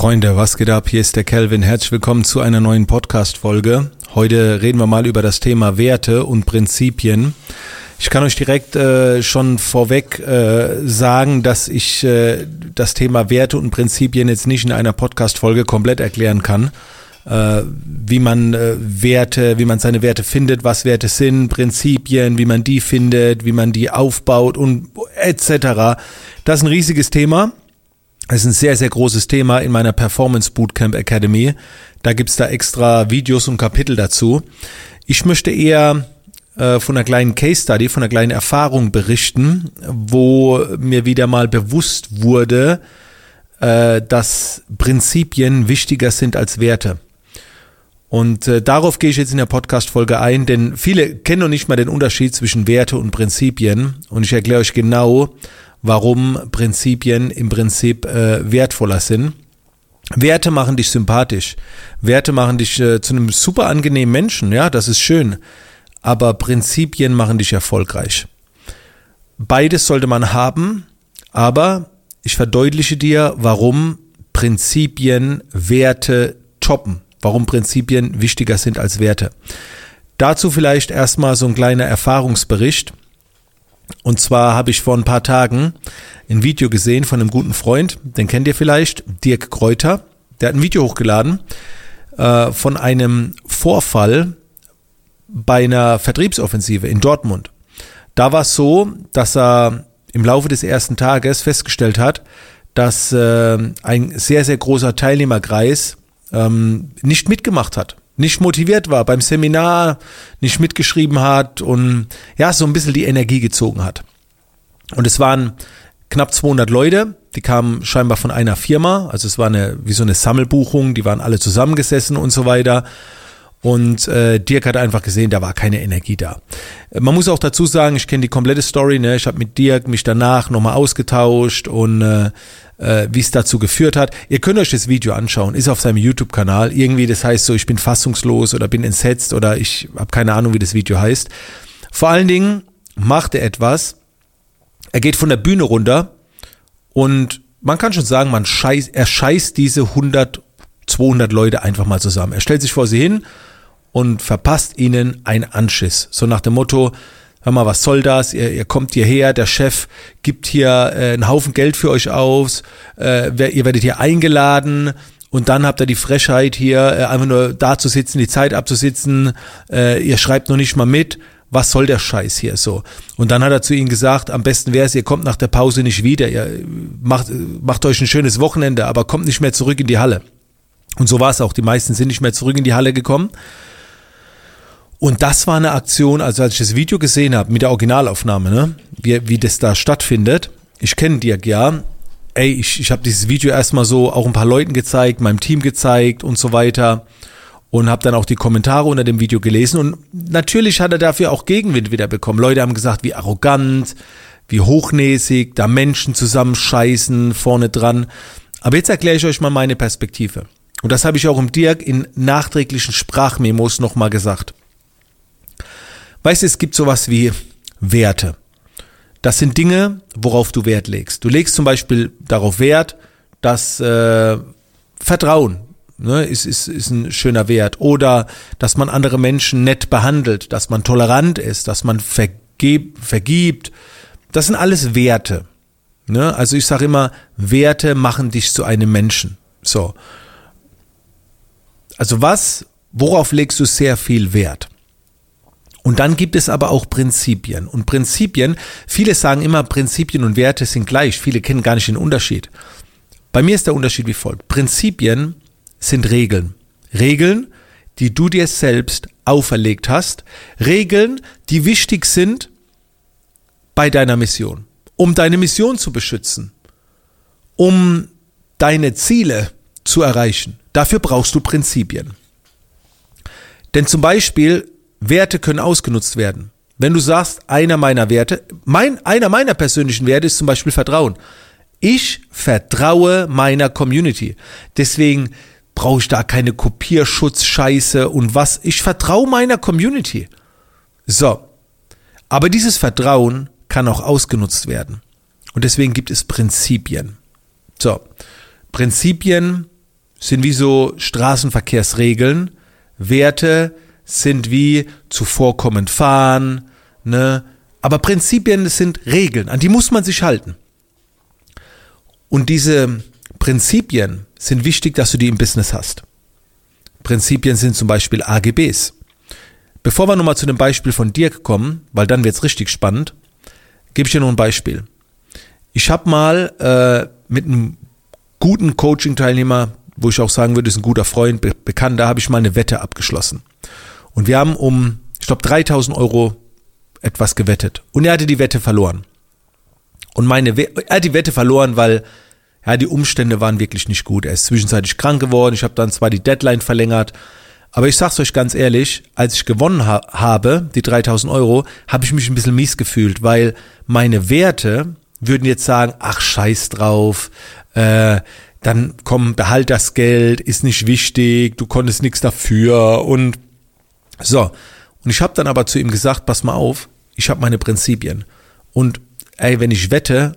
Freunde, was geht ab? Hier ist der Kelvin. Herzlich willkommen zu einer neuen Podcast-Folge. Heute reden wir mal über das Thema Werte und Prinzipien. Ich kann euch direkt äh, schon vorweg äh, sagen, dass ich äh, das Thema Werte und Prinzipien jetzt nicht in einer Podcast-Folge komplett erklären kann. Äh, wie man äh, Werte, wie man seine Werte findet, was Werte sind, Prinzipien, wie man die findet, wie man die aufbaut und etc. Das ist ein riesiges Thema. Es ist ein sehr, sehr großes Thema in meiner Performance Bootcamp Academy. Da gibt's da extra Videos und Kapitel dazu. Ich möchte eher äh, von einer kleinen Case Study, von einer kleinen Erfahrung berichten, wo mir wieder mal bewusst wurde, äh, dass Prinzipien wichtiger sind als Werte. Und äh, darauf gehe ich jetzt in der Podcast-Folge ein, denn viele kennen noch nicht mal den Unterschied zwischen Werte und Prinzipien. Und ich erkläre euch genau, warum Prinzipien im Prinzip äh, wertvoller sind. Werte machen dich sympathisch. Werte machen dich äh, zu einem super angenehmen Menschen, ja, das ist schön. Aber Prinzipien machen dich erfolgreich. Beides sollte man haben, aber ich verdeutliche dir, warum Prinzipien Werte toppen, warum Prinzipien wichtiger sind als Werte. Dazu vielleicht erstmal so ein kleiner Erfahrungsbericht. Und zwar habe ich vor ein paar Tagen ein Video gesehen von einem guten Freund, den kennt ihr vielleicht, Dirk Kräuter. Der hat ein Video hochgeladen äh, von einem Vorfall bei einer Vertriebsoffensive in Dortmund. Da war es so, dass er im Laufe des ersten Tages festgestellt hat, dass äh, ein sehr, sehr großer Teilnehmerkreis ähm, nicht mitgemacht hat nicht motiviert war beim Seminar, nicht mitgeschrieben hat und ja, so ein bisschen die Energie gezogen hat. Und es waren knapp 200 Leute, die kamen scheinbar von einer Firma, also es war eine, wie so eine Sammelbuchung, die waren alle zusammengesessen und so weiter. Und äh, Dirk hat einfach gesehen, da war keine Energie da. Man muss auch dazu sagen, ich kenne die komplette Story. Ne? Ich habe mit Dirk mich danach nochmal ausgetauscht und äh, äh, wie es dazu geführt hat. Ihr könnt euch das Video anschauen, ist auf seinem YouTube-Kanal. Irgendwie, das heißt so, ich bin fassungslos oder bin entsetzt oder ich habe keine Ahnung, wie das Video heißt. Vor allen Dingen macht er etwas. Er geht von der Bühne runter und man kann schon sagen, man scheißt, er scheißt diese 100, 200 Leute einfach mal zusammen. Er stellt sich vor sie hin und verpasst ihnen ein Anschiss. So nach dem Motto, hör mal, was soll das? Ihr, ihr kommt hierher, der Chef gibt hier äh, einen Haufen Geld für euch aus, äh, ihr werdet hier eingeladen und dann habt ihr die Frechheit hier äh, einfach nur da zu sitzen, die Zeit abzusitzen, äh, ihr schreibt noch nicht mal mit. Was soll der Scheiß hier so? Und dann hat er zu ihnen gesagt, am besten wäre es, ihr kommt nach der Pause nicht wieder, ihr macht, macht euch ein schönes Wochenende, aber kommt nicht mehr zurück in die Halle. Und so war es auch. Die meisten sind nicht mehr zurück in die Halle gekommen. Und das war eine Aktion, also als ich das Video gesehen habe mit der Originalaufnahme, ne, wie, wie das da stattfindet. Ich kenne Dirk ja. Ey, ich, ich habe dieses Video erstmal so auch ein paar Leuten gezeigt, meinem Team gezeigt und so weiter. Und habe dann auch die Kommentare unter dem Video gelesen. Und natürlich hat er dafür auch Gegenwind wieder bekommen. Leute haben gesagt, wie arrogant, wie hochnäsig, da Menschen zusammenscheißen vorne dran. Aber jetzt erkläre ich euch mal meine Perspektive. Und das habe ich auch im Dirk in nachträglichen Sprachmemos nochmal gesagt. Weißt du, es gibt sowas wie Werte. Das sind Dinge, worauf du Wert legst. Du legst zum Beispiel darauf Wert, dass äh, Vertrauen ne, ist, ist, ist ein schöner Wert. Oder dass man andere Menschen nett behandelt, dass man tolerant ist, dass man vergeb, vergibt. Das sind alles Werte. Ne? Also ich sage immer, Werte machen dich zu einem Menschen. So. Also was, worauf legst du sehr viel Wert? Und dann gibt es aber auch Prinzipien. Und Prinzipien, viele sagen immer, Prinzipien und Werte sind gleich. Viele kennen gar nicht den Unterschied. Bei mir ist der Unterschied wie folgt. Prinzipien sind Regeln. Regeln, die du dir selbst auferlegt hast. Regeln, die wichtig sind bei deiner Mission. Um deine Mission zu beschützen. Um deine Ziele zu erreichen. Dafür brauchst du Prinzipien. Denn zum Beispiel Werte können ausgenutzt werden. Wenn du sagst, einer meiner Werte, mein, einer meiner persönlichen Werte ist zum Beispiel Vertrauen. Ich vertraue meiner Community. Deswegen brauche ich da keine Kopierschutzscheiße und was. Ich vertraue meiner Community. So. Aber dieses Vertrauen kann auch ausgenutzt werden. Und deswegen gibt es Prinzipien. So. Prinzipien sind wie so Straßenverkehrsregeln. Werte sind wie zuvorkommend fahren, ne? Aber Prinzipien sind Regeln, an die muss man sich halten. Und diese Prinzipien sind wichtig, dass du die im Business hast. Prinzipien sind zum Beispiel AGBs. Bevor wir nochmal zu dem Beispiel von Dirk kommen, weil dann wird's richtig spannend, gebe ich dir noch ein Beispiel. Ich habe mal äh, mit einem guten Coaching-Teilnehmer, wo ich auch sagen würde, ist ein guter Freund, be bekannt, da habe ich mal eine Wette abgeschlossen. Und wir haben um, ich glaube, 3000 Euro etwas gewettet. Und er hatte die Wette verloren. Und meine, We er hat die Wette verloren, weil ja, die Umstände waren wirklich nicht gut. Er ist zwischenzeitlich krank geworden. Ich habe dann zwar die Deadline verlängert, aber ich sag's euch ganz ehrlich, als ich gewonnen ha habe, die 3000 Euro, habe ich mich ein bisschen mies gefühlt, weil meine Werte würden jetzt sagen, ach scheiß drauf, äh, dann komm, behalt das Geld, ist nicht wichtig, du konntest nichts dafür und so. Und ich habe dann aber zu ihm gesagt, pass mal auf, ich habe meine Prinzipien. Und ey, wenn ich wette,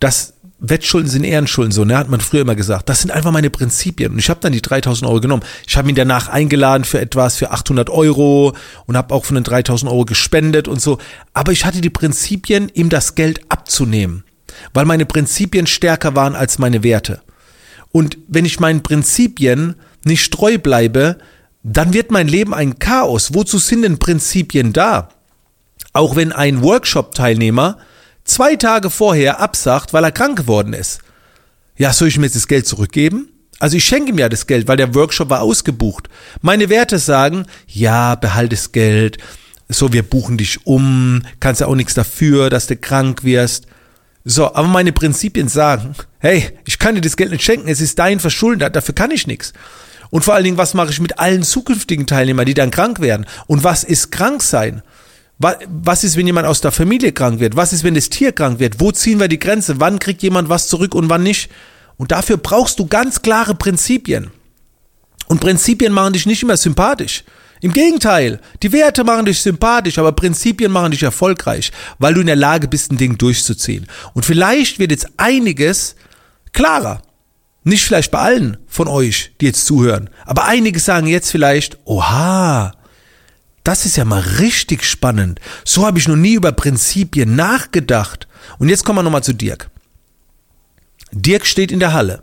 das Wettschulden sind Ehrenschulden, so, ne, hat man früher immer gesagt. Das sind einfach meine Prinzipien. Und ich habe dann die 3000 Euro genommen. Ich habe ihn danach eingeladen für etwas, für 800 Euro und habe auch von den 3000 Euro gespendet und so. Aber ich hatte die Prinzipien, ihm das Geld abzunehmen, weil meine Prinzipien stärker waren als meine Werte. Und wenn ich meinen Prinzipien nicht treu bleibe, dann wird mein Leben ein Chaos. Wozu sind denn Prinzipien da? Auch wenn ein Workshop-Teilnehmer zwei Tage vorher absagt, weil er krank geworden ist. Ja, soll ich mir jetzt das Geld zurückgeben? Also ich schenke ihm ja das Geld, weil der Workshop war ausgebucht. Meine Werte sagen, ja, behalte das Geld. So, wir buchen dich um, kannst ja auch nichts dafür, dass du krank wirst. So, aber meine Prinzipien sagen, hey, ich kann dir das Geld nicht schenken, es ist dein Verschulden, dafür kann ich nichts. Und vor allen Dingen, was mache ich mit allen zukünftigen Teilnehmern, die dann krank werden? Und was ist krank sein? Was ist, wenn jemand aus der Familie krank wird? Was ist, wenn das Tier krank wird? Wo ziehen wir die Grenze? Wann kriegt jemand was zurück und wann nicht? Und dafür brauchst du ganz klare Prinzipien. Und Prinzipien machen dich nicht immer sympathisch. Im Gegenteil, die Werte machen dich sympathisch, aber Prinzipien machen dich erfolgreich, weil du in der Lage bist, ein Ding durchzuziehen. Und vielleicht wird jetzt einiges klarer. Nicht vielleicht bei allen von euch, die jetzt zuhören, aber einige sagen jetzt vielleicht, oha, das ist ja mal richtig spannend. So habe ich noch nie über Prinzipien nachgedacht. Und jetzt kommen wir nochmal zu Dirk. Dirk steht in der Halle.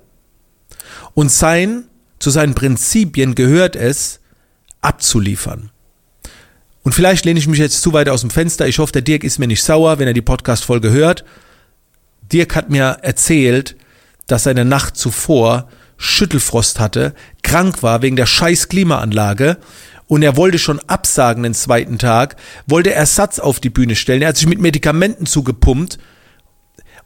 Und sein, zu seinen Prinzipien gehört es, abzuliefern. Und vielleicht lehne ich mich jetzt zu weit aus dem Fenster. Ich hoffe, der Dirk ist mir nicht sauer, wenn er die Podcast-Folge hört. Dirk hat mir erzählt, dass er in Nacht zuvor Schüttelfrost hatte, krank war wegen der scheiß Klimaanlage und er wollte schon absagen den zweiten Tag, wollte Ersatz auf die Bühne stellen, er hat sich mit Medikamenten zugepumpt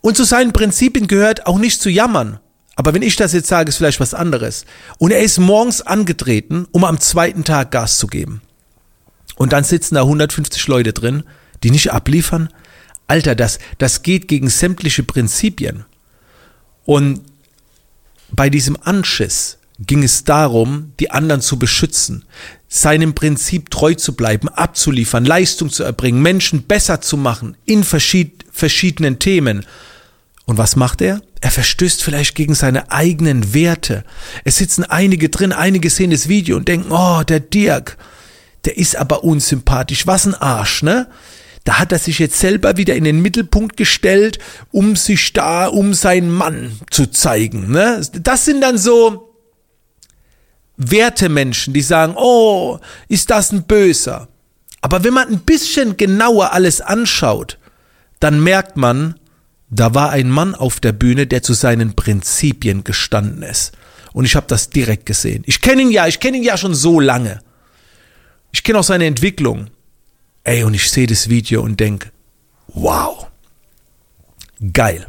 und zu seinen Prinzipien gehört auch nicht zu jammern. Aber wenn ich das jetzt sage, ist vielleicht was anderes. Und er ist morgens angetreten, um am zweiten Tag Gas zu geben. Und dann sitzen da 150 Leute drin, die nicht abliefern. Alter, das, das geht gegen sämtliche Prinzipien. Und bei diesem Anschiss ging es darum, die anderen zu beschützen, seinem Prinzip treu zu bleiben, abzuliefern, Leistung zu erbringen, Menschen besser zu machen in verschied verschiedenen Themen. Und was macht er? Er verstößt vielleicht gegen seine eigenen Werte. Es sitzen einige drin, einige sehen das Video und denken, oh, der Dirk, der ist aber unsympathisch, was ein Arsch, ne? Da hat er sich jetzt selber wieder in den Mittelpunkt gestellt, um sich da, um seinen Mann zu zeigen. Ne? Das sind dann so, Wertemenschen, die sagen, oh, ist das ein Böser. Aber wenn man ein bisschen genauer alles anschaut, dann merkt man, da war ein Mann auf der Bühne, der zu seinen Prinzipien gestanden ist. Und ich habe das direkt gesehen. Ich kenne ihn ja, ich kenne ihn ja schon so lange. Ich kenne auch seine Entwicklung. Ey, und ich sehe das Video und denke, wow, geil.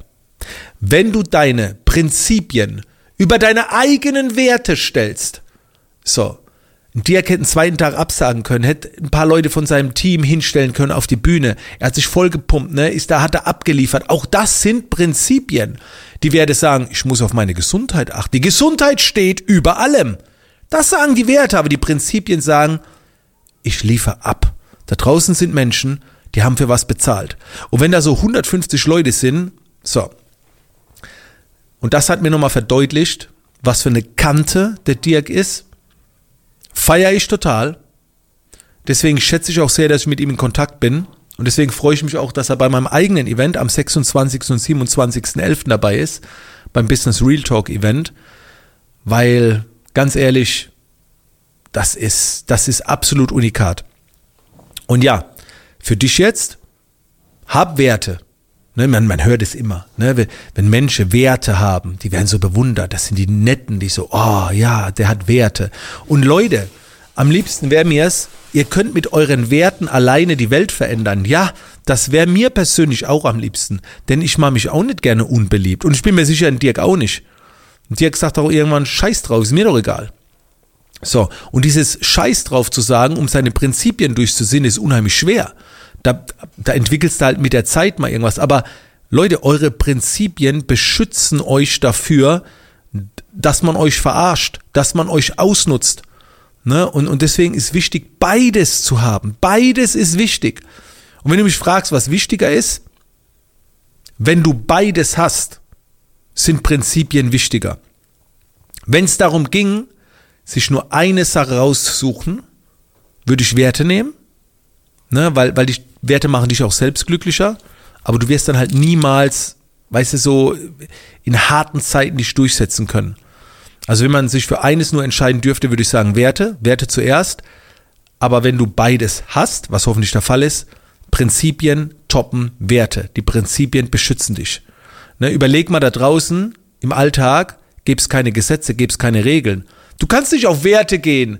Wenn du deine Prinzipien über deine eigenen Werte stellst, so. Dirk hätte einen zweiten Tag absagen können, hätte ein paar Leute von seinem Team hinstellen können auf die Bühne. Er hat sich vollgepumpt, ne, ist da, hat er abgeliefert. Auch das sind Prinzipien. Die Werte sagen, ich muss auf meine Gesundheit achten. Die Gesundheit steht über allem. Das sagen die Werte, aber die Prinzipien sagen, ich liefere ab. Da draußen sind Menschen, die haben für was bezahlt. Und wenn da so 150 Leute sind, so. Und das hat mir nochmal verdeutlicht, was für eine Kante der Dirk ist. Feiere ich total. Deswegen schätze ich auch sehr, dass ich mit ihm in Kontakt bin. Und deswegen freue ich mich auch, dass er bei meinem eigenen Event am 26. und 27.11. dabei ist, beim Business Real Talk Event, weil ganz ehrlich, das ist, das ist absolut unikat. Und ja, für dich jetzt, hab Werte. Ne, man, man hört es immer. Ne, wenn, Menschen Werte haben, die werden so bewundert. Das sind die Netten, die so, oh ja, der hat Werte. Und Leute, am liebsten wäre mir es, ihr könnt mit euren Werten alleine die Welt verändern. Ja, das wäre mir persönlich auch am liebsten. Denn ich mache mich auch nicht gerne unbeliebt. Und ich bin mir sicher, Dirk auch nicht. Und Dirk sagt auch irgendwann, scheiß drauf, ist mir doch egal. So, und dieses Scheiß drauf zu sagen, um seine Prinzipien durchzusinnen, ist unheimlich schwer. Da, da entwickelst du halt mit der Zeit mal irgendwas. Aber Leute, eure Prinzipien beschützen euch dafür, dass man euch verarscht, dass man euch ausnutzt. Ne? Und, und deswegen ist wichtig, beides zu haben. Beides ist wichtig. Und wenn du mich fragst, was wichtiger ist, wenn du beides hast, sind Prinzipien wichtiger. Wenn es darum ging, sich nur eine Sache raussuchen, würde ich Werte nehmen, ne? weil, weil die Werte machen dich auch selbst glücklicher, aber du wirst dann halt niemals, weißt du, so in harten Zeiten dich durchsetzen können. Also wenn man sich für eines nur entscheiden dürfte, würde ich sagen Werte, Werte zuerst. Aber wenn du beides hast, was hoffentlich der Fall ist, Prinzipien toppen Werte. Die Prinzipien beschützen dich. Ne, überleg mal da draußen im Alltag, gäbe es keine Gesetze, gäbe es keine Regeln. Du kannst nicht auf Werte gehen.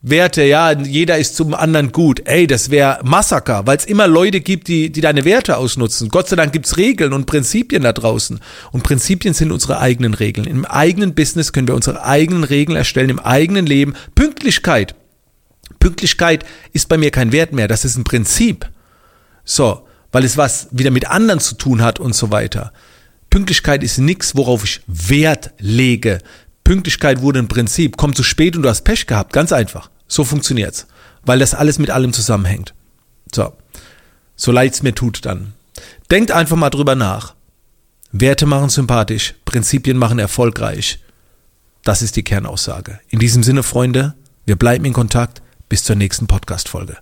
Werte, ja, jeder ist zum anderen gut. Ey, das wäre Massaker, weil es immer Leute gibt, die, die deine Werte ausnutzen. Gott sei Dank gibt's Regeln und Prinzipien da draußen. Und Prinzipien sind unsere eigenen Regeln. Im eigenen Business können wir unsere eigenen Regeln erstellen, im eigenen Leben. Pünktlichkeit. Pünktlichkeit ist bei mir kein Wert mehr, das ist ein Prinzip. So, weil es was wieder mit anderen zu tun hat und so weiter. Pünktlichkeit ist nichts, worauf ich Wert lege. Pünktlichkeit wurde ein Prinzip. Komm zu spät und du hast Pech gehabt. Ganz einfach. So funktioniert's. Weil das alles mit allem zusammenhängt. So. So leid's mir tut dann. Denkt einfach mal drüber nach. Werte machen sympathisch, Prinzipien machen erfolgreich. Das ist die Kernaussage. In diesem Sinne, Freunde, wir bleiben in Kontakt. Bis zur nächsten Podcast-Folge.